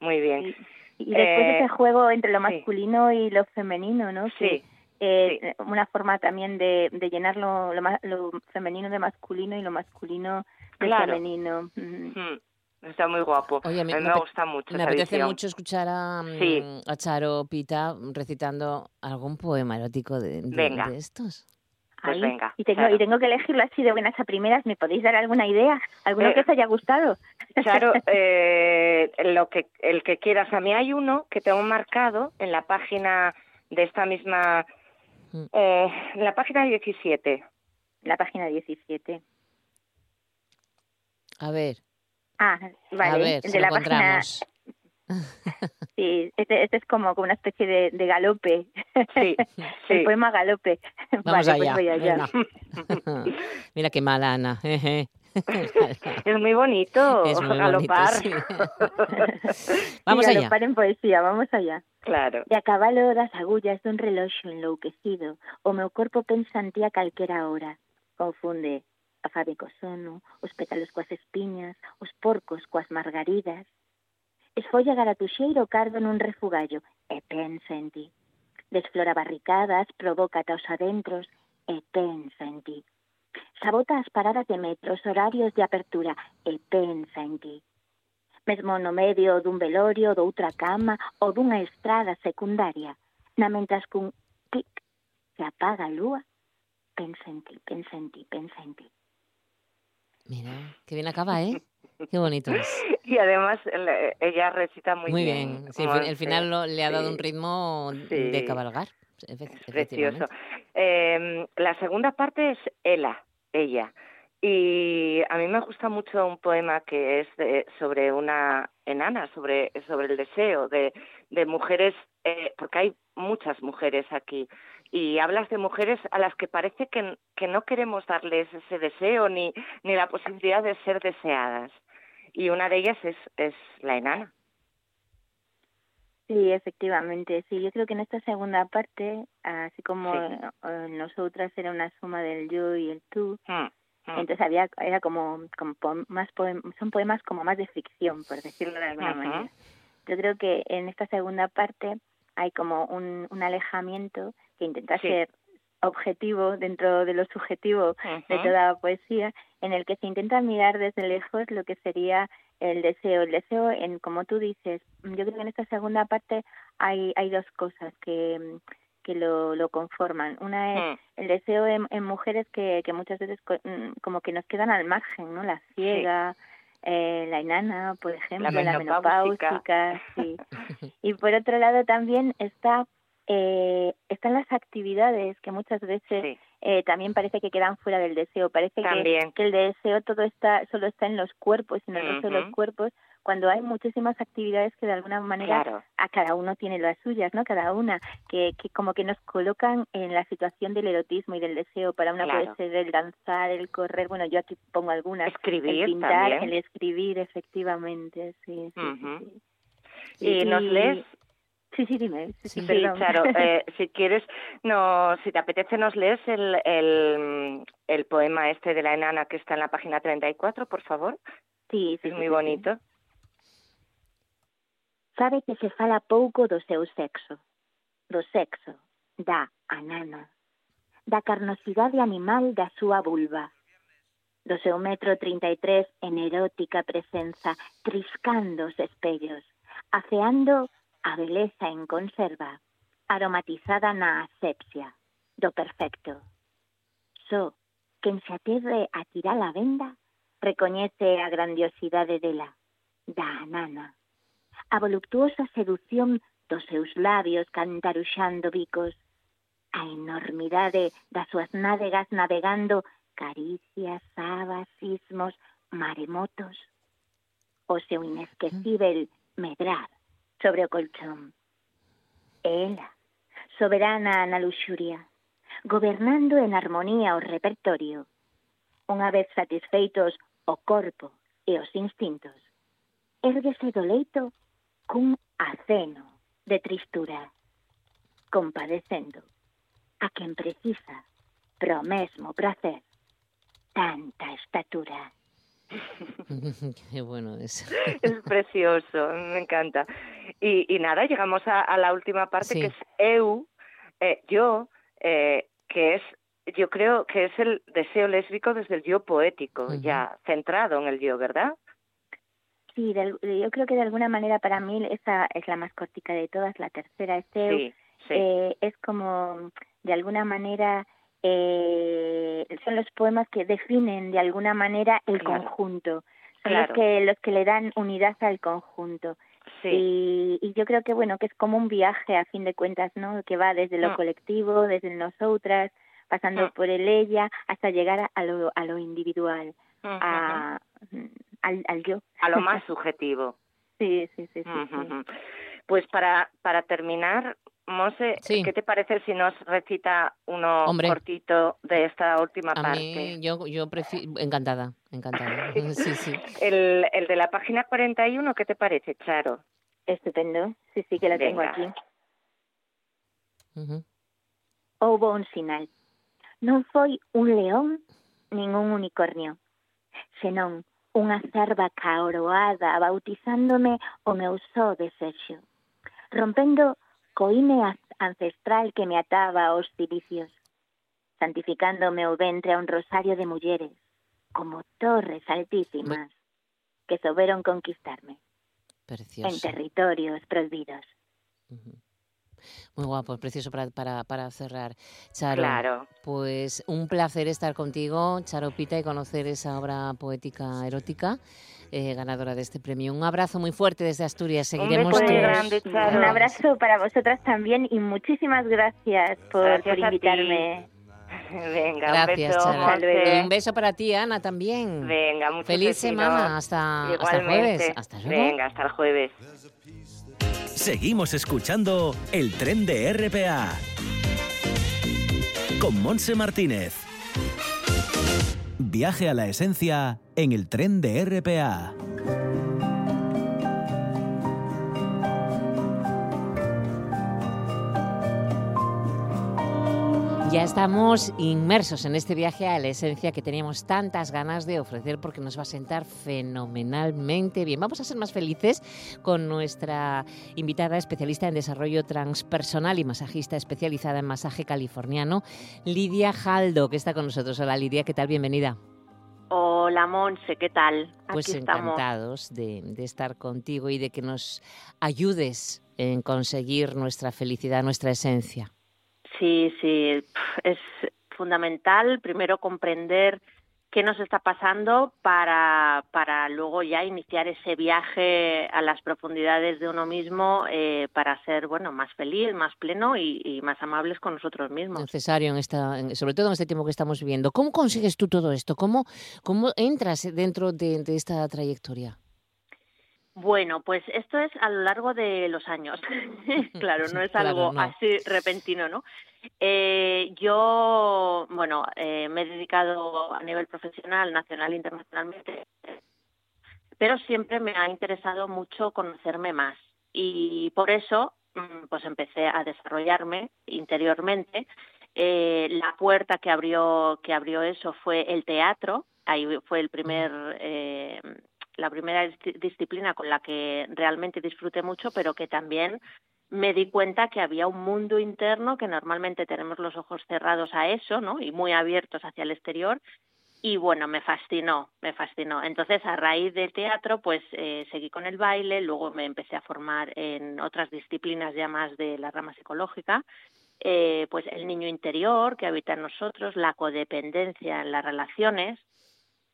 muy bien. Y después Eh, ese juego entre lo sí. masculino y lo femenino, ¿no? Que, Sí, eh, Una forma también de, de llenar lo, lo, lo femenino de masculino y lo masculino de Claro. femenino. Ujú. Mm, Está muy guapo. Oye, a mí me, ape- gusta mucho Me esa apetece mucho escuchar a, mm, Sí. a Charo Pita recitando algún poema erótico de, de- Venga. de estos. Pues Ahí. venga, y tengo Charo. y tengo que elegirlo así de buenas a primeras. ¿Me podéis dar alguna idea? ¿Alguno Eh, que os haya gustado? Claro, eh, lo que, el que quieras. A mí hay uno que tengo marcado en la página de esta misma, Mm. eh, en la página 17. La página 17. A ver, Ah, vale. a ver, de lo la página. Sí, este, este es como, como una especie de, de galope. Sí, El sí. poema galope. Vamos vale, allá. pues voy allá. Mira qué mala Ana. Es muy bonito Es muy bonito, galopar. sí. Sí, Vamos allá. galopar en poesía, vamos allá. claro. E a cabalo das agullas dun reloxo enlouquecido, o meu corpo pensa en ti a calquera hora. Confunde a fave co sono, os pétalos coas espiñas, os porcos coas margaridas. esfolla galatuxeiro cardo nun refugallo e pensa en ti. Desflora barricadas, provócate aos adentros e pensa en ti. Sabota as paradas de metros, horarios de apertura e pensa en ti. Mesmo no medio dun velorio, doutra cama ou dunha estrada secundaria, na mentas cun tic se apaga a lúa, pensa en ti, pensa en ti, pensa en ti. Mira, que bien acaba, eh? Qué bonito es. Y además el- ella recita muy, Muy bien. Sí, el, final lo- le ha dado sí. un ritmo Sí. de cabalgar. Precioso. Eh, la segunda parte es Ela, ella. Y a mí me gusta mucho un poema que es de- sobre una enana, sobre, sobre el deseo de, de mujeres, eh, porque hay muchas mujeres aquí. Y hablas de mujeres a las que parece que, que no queremos darles ese deseo ni, ni la posibilidad de ser deseadas. Y una de ellas es, es la enana. Sí, efectivamente, sí. Yo creo que en esta segunda parte, así como Sí. eh, en nosotras era una suma del yo y el tú, Mm, mm. entonces había era como, más poem- son poemas como más de ficción, por decirlo de alguna manera. Yo creo que en esta segunda parte hay como un, un alejamiento que intenta Sí. ser objetivo dentro de lo subjetivo de toda la poesía, en el que se intenta mirar desde lejos lo que sería el deseo. El deseo, en como tú dices, yo creo que en esta segunda parte hay, hay dos cosas que, que lo, lo conforman. Una es Mm. el deseo en, en mujeres que, que muchas veces co- mm, como que nos quedan al margen, ¿no? La ciega, eh, la enana, por ejemplo, la, menopáusica. menopáusica, sí. Y por otro lado también está eh, están las actividades que muchas veces Sí. eh, también parece que quedan fuera del deseo. Parece que, el deseo todo está solo está en los cuerpos, en el resto de los cuerpos, cuando hay muchísimas actividades que de alguna manera Claro. a cada uno tiene las suyas, ¿no? Cada una, que, que como que nos colocan en la situación del erotismo y del deseo. Para una Claro. puede ser el danzar, el correr, bueno, yo aquí pongo algunas. Escribir El pintar, también. el escribir, efectivamente, sí. sí, sí. Y nos lees Sí, sí, dime. Sí, sí, sí claro. Eh, si quieres, no, si te apetece, nos lees el, el, el, poema este de la enana que está en la página 34, por favor. Sí, sí. Es muy bonito. Sabe que se fala pouco do seu sexo. Do sexo, da anana. Da carnosidade animal da súa vulva. Do seu metro 33 en erótica presenza, triscando os espellos, aceando a beleza en conserva aromatizada na asepsia do perfecto. Só quen se aterre a tirar a venda recoñece a grandiosidade dela, da anana. A voluptuosa sedución dos seus labios cantaruxando bicos, a enormidade das súas nádegas navegando caricias, sabas, sismos, maremotos, o seu inesquecível medrar sobre o colchón. E ela, soberana na luxuria, gobernando en armonía o repertorio, unha vez satisfeitos o corpo e os instintos, érguese do leito cun aceno de tristura, compadecendo a quen precisa pro mesmo prazer tanta estatura. Qué bueno es. Es precioso, me encanta. Y, y nada, llegamos a, a la última parte Sí. que es eu, eh, yo, eh, que es, yo creo que es el deseo lésbico desde el yo poético, ya centrado en el yo, ¿verdad? Sí, de yo creo que de alguna manera para mí esa es la más cortica de todas, la tercera es eu. Sí, sí. Eh, es como, de alguna manera, eh, son los poemas que definen de alguna manera el Claro. conjunto. Son Claro. los que los que le dan unidad al conjunto. Sí. Y, y yo creo que bueno que es como un viaje a fin de cuentas, ¿no? Que va desde lo Mm. colectivo, desde nosotras, pasando Mm. por el ella, hasta llegar a, a lo a lo individual, a al, al yo. A lo más subjetivo. Sí, sí, sí, sí. Pues para, para terminar, Monse, Sí. ¿qué te parece si nos recita uno Hombre. cortito de esta última A parte? mí, yo, yo prefiero... Encantada, encantada. Sí, sí. El, el de la página 41, ¿qué te parece, Charo? Estupendo. Sí, sí que la tengo Venga. aquí. Ujú. Houbo un sinal. Non foi un león nin un unicornio, senón unha cerva caoroada bautizándome o meu só desexo, rompendo co ime az- ancestral que me ataba aos cilicios, santificando o ventre a un rosario de mulleres, como torres altísimas, que souberon conquistarme en territorios prohibidos. Muy guapo, precioso para, para, para cerrar. Charo, Claro. pues un placer estar contigo, Charo Pita, y conocer esa obra poética erótica eh, ganadora de este premio. Un abrazo muy fuerte desde Asturias. Seguiremos beso muy tus- grande, Charo. Un abrazo para vosotras también y muchísimas gracias por, Gracias por invitarme. Venga, Gracias, un beso, un beso para ti, Ana, también. Venga, muchos Feliz semana. Hasta, hasta el jueves. Hasta luego. Venga, hasta el jueves. Seguimos escuchando el tren de RPA con Monse Martínez. Viaje a la esencia en el tren de RPA. Ya estamos inmersos en este viaje a la esencia que teníamos tantas ganas de ofrecer porque nos va a sentar fenomenalmente bien. Vamos a ser más felices con nuestra invitada especialista en desarrollo transpersonal y masajista especializada en masaje californiano, Lidia Jaldo, que está con nosotros. Hola Lidia, ¿qué tal? Bienvenida. Hola Monse, ¿qué tal? Pues Aquí encantados de, de estar contigo y de que nos ayudes en conseguir nuestra felicidad, nuestra esencia. Sí, sí, es fundamental primero comprender qué nos está pasando para, para luego ya iniciar ese viaje a las profundidades de uno mismo eh, para ser bueno más feliz, más pleno y, más amables con nosotros mismos. necesario en esta, sobre todo en este tiempo que estamos viviendo. ¿Cómo consigues tú todo esto? ¿Cómo, cómo entras dentro de, de esta trayectoria? Bueno, pues esto es a lo largo de los años. claro, no es algo así repentino, ¿no? Eh, yo, bueno, eh, me he dedicado a nivel profesional, nacional e internacionalmente, pero siempre me ha interesado mucho conocerme más y por eso mm, pues empecé a desarrollarme interiormente. Eh, la puerta que abrió que abrió eso fue el teatro. Ahí fue el primer eh, la primera disciplina con la que realmente disfruté mucho, pero que también me di cuenta que había un mundo interno que normalmente tenemos los ojos cerrados a eso, ¿no? Y muy abiertos hacia el exterior. Y bueno, me fascinó, me fascinó. Entonces, a raíz del teatro, pues eh, seguí con el baile, luego me empecé a formar en otras disciplinas ya más de la rama psicológica, eh, pues el niño interior que habita en nosotros, la codependencia en las relaciones,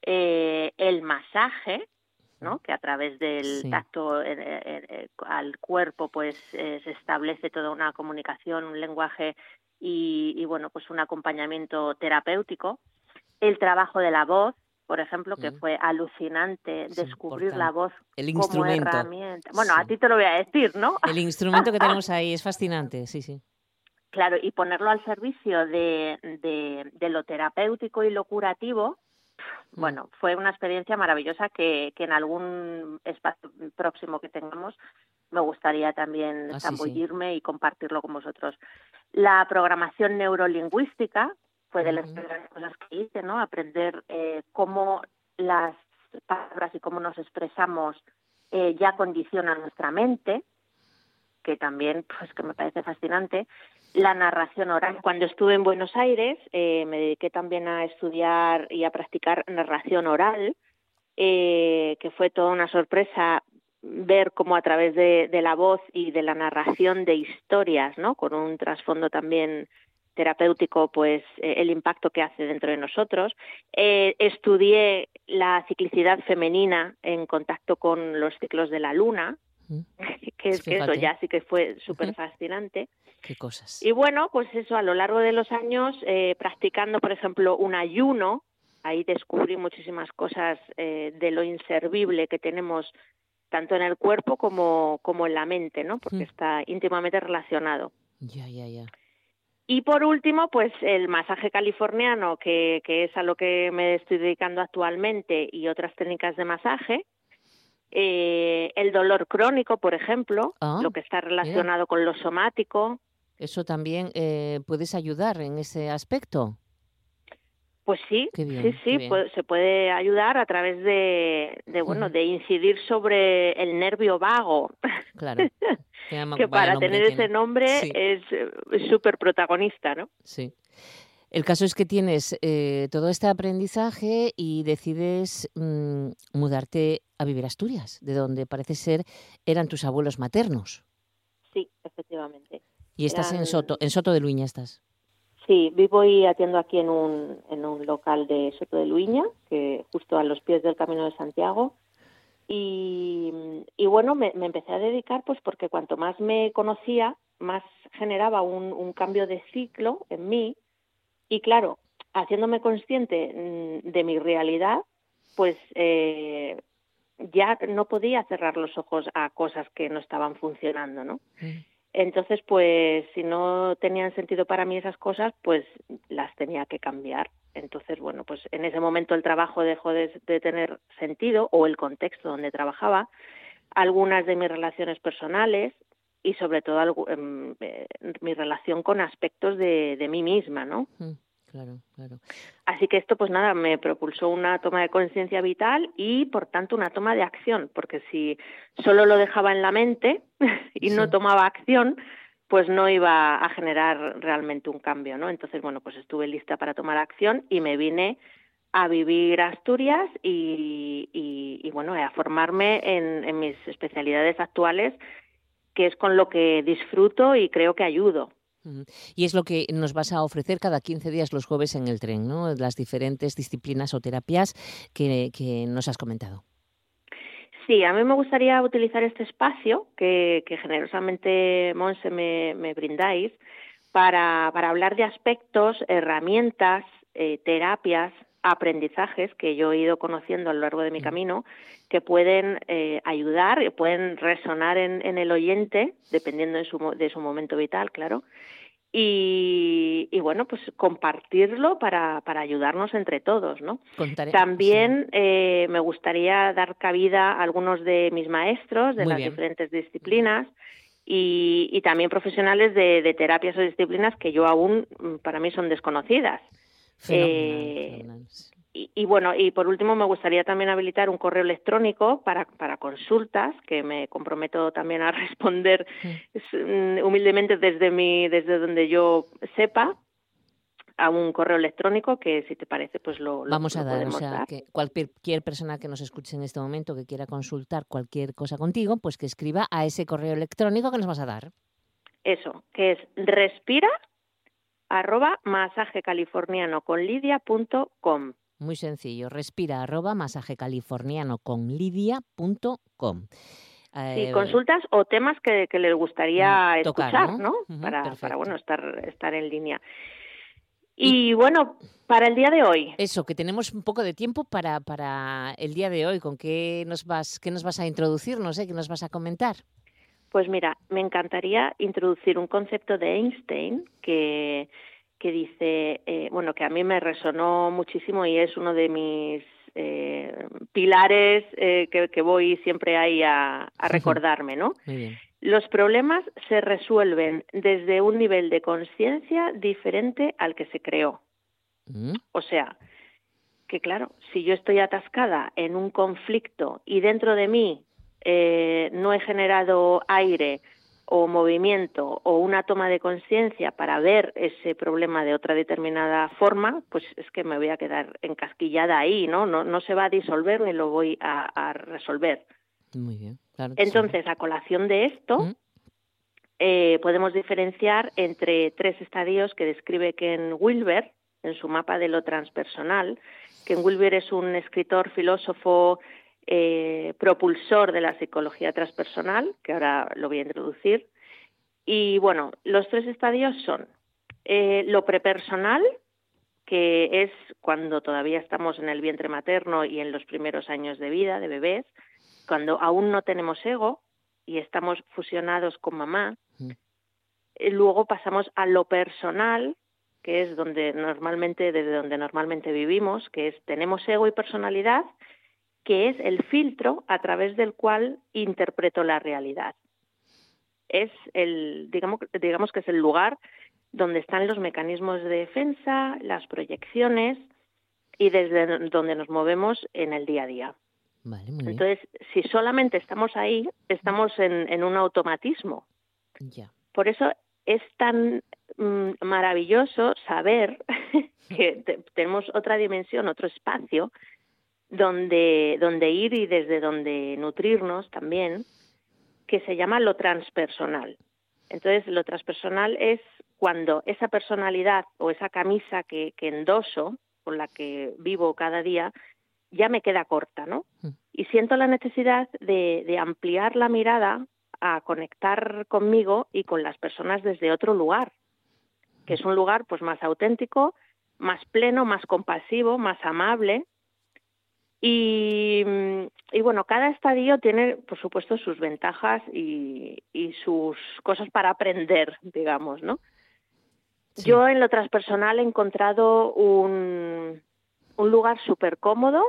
eh, el masaje, que a través del tacto al cuerpo pues eh, se establece toda una comunicación, un lenguaje y, bueno, pues un acompañamiento terapéutico. El trabajo de la voz, por ejemplo, que mm. fue alucinante descubrir la voz el como herramienta. Bueno, a ti te lo voy a decir, ¿no? El instrumento que tenemos ahí es fascinante, sí, sí. Claro, y ponerlo al servicio de, de, de lo terapéutico y lo curativo. Bueno, fue una experiencia maravillosa que, que en algún espacio próximo que tengamos me gustaría también Ah, sí, y compartirlo con vosotros. La programación neurolingüística fue de las primeras cosas que hice, ¿no? Aprender eh, cómo las palabras y cómo nos expresamos eh, ya condicionan nuestra mente, que también, pues, que me parece fascinante. La narración oral. Cuando estuve en Buenos Aires, eh, me dediqué también a estudiar y a practicar narración oral, eh, que fue toda una sorpresa ver cómo a través de, la voz y de la narración de historias, ¿no? Con un trasfondo también terapéutico, pues eh, el impacto que hace dentro de nosotros. Eh, estudié la ciclicidad femenina en contacto con los ciclos de la luna, que, es que eso ya sí que fue súper fascinante. Qué cosas. Y bueno, pues eso, a lo largo de los años, eh, practicando, por ejemplo, un ayuno, ahí descubrí muchísimas cosas eh, de lo inservible que tenemos tanto en el cuerpo como, como en la mente, ¿no? Porque Mm. está íntimamente relacionado. Ya, ya, ya. Y por último, pues el masaje californiano, que, que es a lo que me estoy dedicando actualmente, y otras técnicas de masaje. Eh, el dolor crónico, por ejemplo, Ah, lo que está relacionado con lo somático. Eso también eh, puedes ayudar en ese aspecto. Pues sí, bien, sí, sí, se puede ayudar a través de, de bueno, de incidir sobre el nervio vago, Claro. Que, para tener ese nombre Sí. es eh, súper protagonista, ¿no? Sí. El caso es que tienes eh, todo este aprendizaje y decides mm, mudarte a vivir a Asturias, de donde parece ser eran tus abuelos maternos. Sí, efectivamente. Y estás en Soto, en Soto de Luña estás. Sí, vivo y atiendo aquí en un, en un local de Soto de Luiña, que justo a los pies del Camino de Santiago. Y, y bueno, me, me empecé a dedicar pues porque cuanto más me conocía, más generaba un, un cambio de ciclo en mí. Y claro, haciéndome consciente mm, de mi realidad, pues eh, ya no podía cerrar los ojos a cosas que no estaban funcionando, ¿no? Entonces, pues si no tenían sentido para mí esas cosas, pues las tenía que cambiar. Entonces, bueno, pues en ese momento el trabajo dejó de, de tener sentido o el contexto donde trabajaba, algunas de mis relaciones personales y sobre todo algu- em, eh, mi relación con aspectos de, de mí misma, ¿no? Mm, Claro, claro. Así que esto, pues nada, me propulsó una toma de conciencia vital y, por tanto, una toma de acción, porque si solo lo dejaba en la mente y no tomaba acción, pues no iba a generar realmente un cambio, ¿no? Entonces, bueno, pues estuve lista para tomar acción y me vine a vivir a Asturias y, y, y, bueno, a formarme en, en mis especialidades actuales, que es con lo que disfruto y creo que ayudo. Y es lo que nos vas a ofrecer cada 15 días los jueves en el tren, ¿no? Las diferentes disciplinas o terapias que, que nos has comentado. Sí, a mí me gustaría utilizar este espacio que, que generosamente, Monse, me, me brindáis para, para hablar de aspectos, herramientas, eh, terapias aprendizajes que yo he ido conociendo a lo largo de mi camino que pueden eh, ayudar, y pueden resonar en, en, el oyente, dependiendo de su, de su momento vital, claro, y, y, bueno, pues compartirlo para, para ayudarnos entre todos, ¿no? Contaré, También sí. eh, me gustaría dar cabida a algunos de mis maestros de Muy las bien. diferentes disciplinas y, y también profesionales de, de, terapias o disciplinas que yo aún, mm, para mí, son desconocidas. Eh, y, y, bueno, y por último me gustaría también habilitar un correo electrónico para, para consultas, que me comprometo también a responder mm, humildemente desde mi, desde donde yo sepa, a un correo electrónico que si te parece pues lo, lo vamos a lo dar, o sea, dar. que cualquier persona que nos escuche en este momento que quiera consultar cualquier cosa contigo, pues que escriba a ese correo electrónico que nos vas a dar. Eso, que es respira arroba masajecaliforniano con lidia punto com. Muy sencillo, respira arroba masajecaliforniano con lidia.com. Sí, consultas o temas que, que les gustaría Eh, tocar, escuchar, ¿no? para, bueno, estar, estar en línea. Y, bueno, para el día de hoy. Eso, que tenemos un poco de tiempo para, para el día de hoy. ¿Con qué nos vas, qué nos vas a introducir? No sé, ¿qué nos vas a comentar? Pues mira, me encantaría introducir un concepto de Einstein que, que dice, eh, bueno, que a mí me resonó muchísimo y es uno de mis eh, pilares eh, que, que, voy siempre ahí a, a recordarme, ¿no? Muy bien. Los problemas se resuelven desde un nivel de conciencia diferente al que se creó. Mm. O sea, que claro, si yo estoy atascada en un conflicto y dentro de mí eh, no he generado aire o movimiento o una toma de conciencia para ver ese problema de otra determinada forma, pues es que me voy a quedar encasquillada ahí, ¿no? No, no se va a disolver ni lo voy a, a resolver. Muy bien, claro. Entonces, sí. a colación de esto, ¿Mm? eh, podemos diferenciar entre tres estadios que describe Ken Wilber en su mapa de lo transpersonal. Ken Wilber es un escritor, filósofo, eh, propulsor de la psicología transpersonal, que ahora lo voy a introducir. Y bueno, los tres estadios son eh, lo prepersonal, que es cuando todavía estamos en el vientre materno y en los primeros años de vida de bebés, cuando aún no tenemos ego y estamos fusionados con mamá. Mm. Luego pasamos a lo personal, que es donde normalmente desde donde normalmente vivimos, que es tenemos ego y personalidad, que es el filtro a través del cual interpreto la realidad. Es el digamos digamos que es el lugar donde están los mecanismos de defensa, las proyecciones y desde donde nos movemos en el día a día. Vale, muy Entonces, si solamente estamos ahí, estamos en, en un automatismo. Ya. Por eso es tan mm, maravilloso saber que te, tenemos otra dimensión, otro espacio donde, donde ir y desde donde nutrirnos también, que se llama lo transpersonal. Entonces, lo transpersonal es cuando esa personalidad o esa camisa que, que endoso, con la que vivo cada día, ya me queda corta, ¿no? Y siento la necesidad de, de, ampliar la mirada a conectar conmigo y con las personas desde otro lugar, que es un lugar pues más auténtico, más pleno, más compasivo, más amable. Y, y bueno, cada estadio tiene, por supuesto, sus ventajas y, y sus cosas para aprender, digamos, ¿no? Sí. Yo en lo transpersonal he encontrado un, un lugar súper cómodo,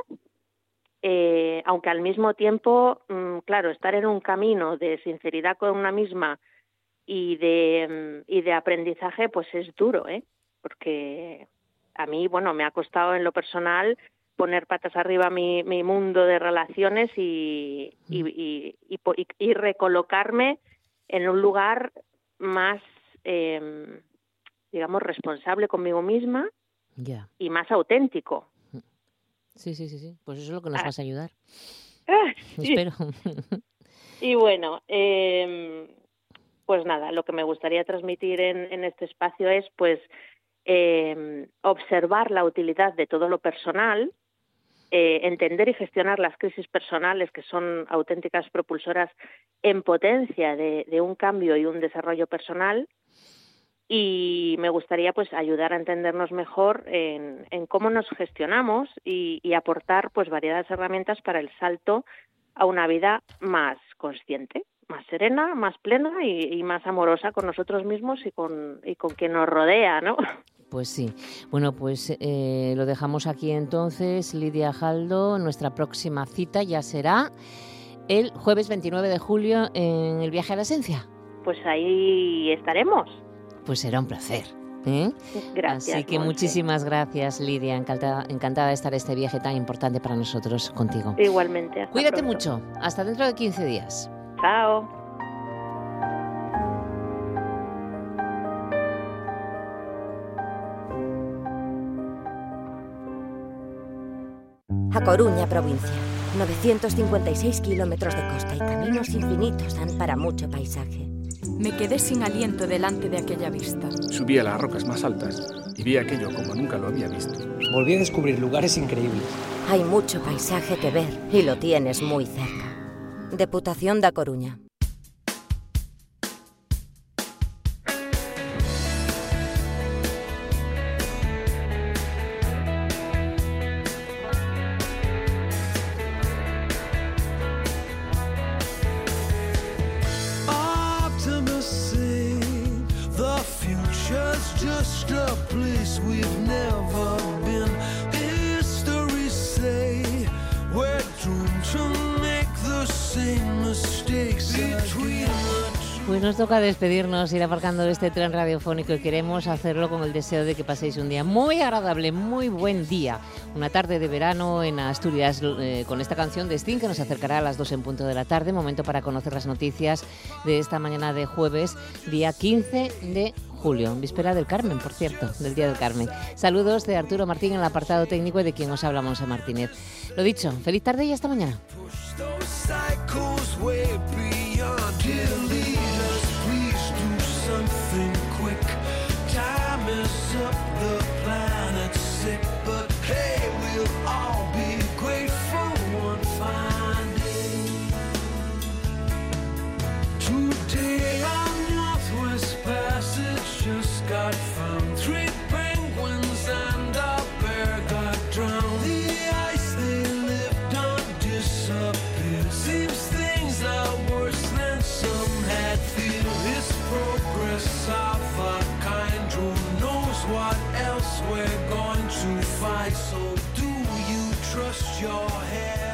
eh, aunque al mismo tiempo, mmm, claro, estar en un camino de sinceridad con una misma y de, y de aprendizaje, pues es duro, ¿eh? Porque a mí, bueno, me ha costado en lo personal poner patas arriba mi, mi mundo de relaciones y, y, y, y, y recolocarme en un lugar más, eh, digamos, responsable conmigo misma yeah. y más auténtico. Sí, sí, sí, sí. Pues eso es lo que nos ah. vas a ayudar. Ah, sí. Espero. y bueno, eh, pues nada, lo que me gustaría transmitir en, en este espacio es, pues, eh, observar la utilidad de todo lo personal, eh, entender y gestionar las crisis personales que son auténticas propulsoras en potencia de, de un cambio y un desarrollo personal y me gustaría pues ayudar a entendernos mejor en, en cómo nos gestionamos y, y, aportar pues variadas herramientas para el salto a una vida más consciente, más serena, más plena y, y más amorosa con nosotros mismos y con, y con quien nos rodea, ¿no? Pues sí. Bueno, pues eh, lo dejamos aquí entonces, Lidia Jaldo. Nuestra próxima cita ya será el jueves 29 de julio en el viaje a la esencia. Pues ahí estaremos. Pues será un placer. ¿eh? Gracias. Así que Monse. muchísimas gracias, Lidia. Encantada, encantada de estar este viaje tan importante para nosotros contigo. Igualmente. Cuídate pronto. mucho. Hasta dentro de 15 días. Chao. Coruña, provincia. 956 kilómetros de costa y caminos infinitos dan para mucho paisaje. Me quedé sin aliento delante de aquella vista. Subí a las rocas más altas y vi aquello como nunca lo había visto. Volví a descubrir lugares increíbles. Hay mucho paisaje que ver y lo tienes muy cerca. Deputación da Coruña. Future's just a place we've never been. History say we're doomed to make the same mistakes between the Pues nos toca despedirnos, ir aparcando este tren radiofónico y queremos hacerlo con el deseo de que paséis un día muy agradable, muy buen día. Una tarde de verano en Asturias eh, con esta canción de Sting que nos acercará a las 2 en punto de la tarde. Momento para conocer las noticias de esta mañana de jueves, día 15 de julio, víspera del Carmen, por cierto, del Día del Carmen. Saludos de Arturo Martín en el apartado técnico de quien os habla Monse Martínez. Lo dicho, feliz tarde y hasta mañana. To? So do you trust your head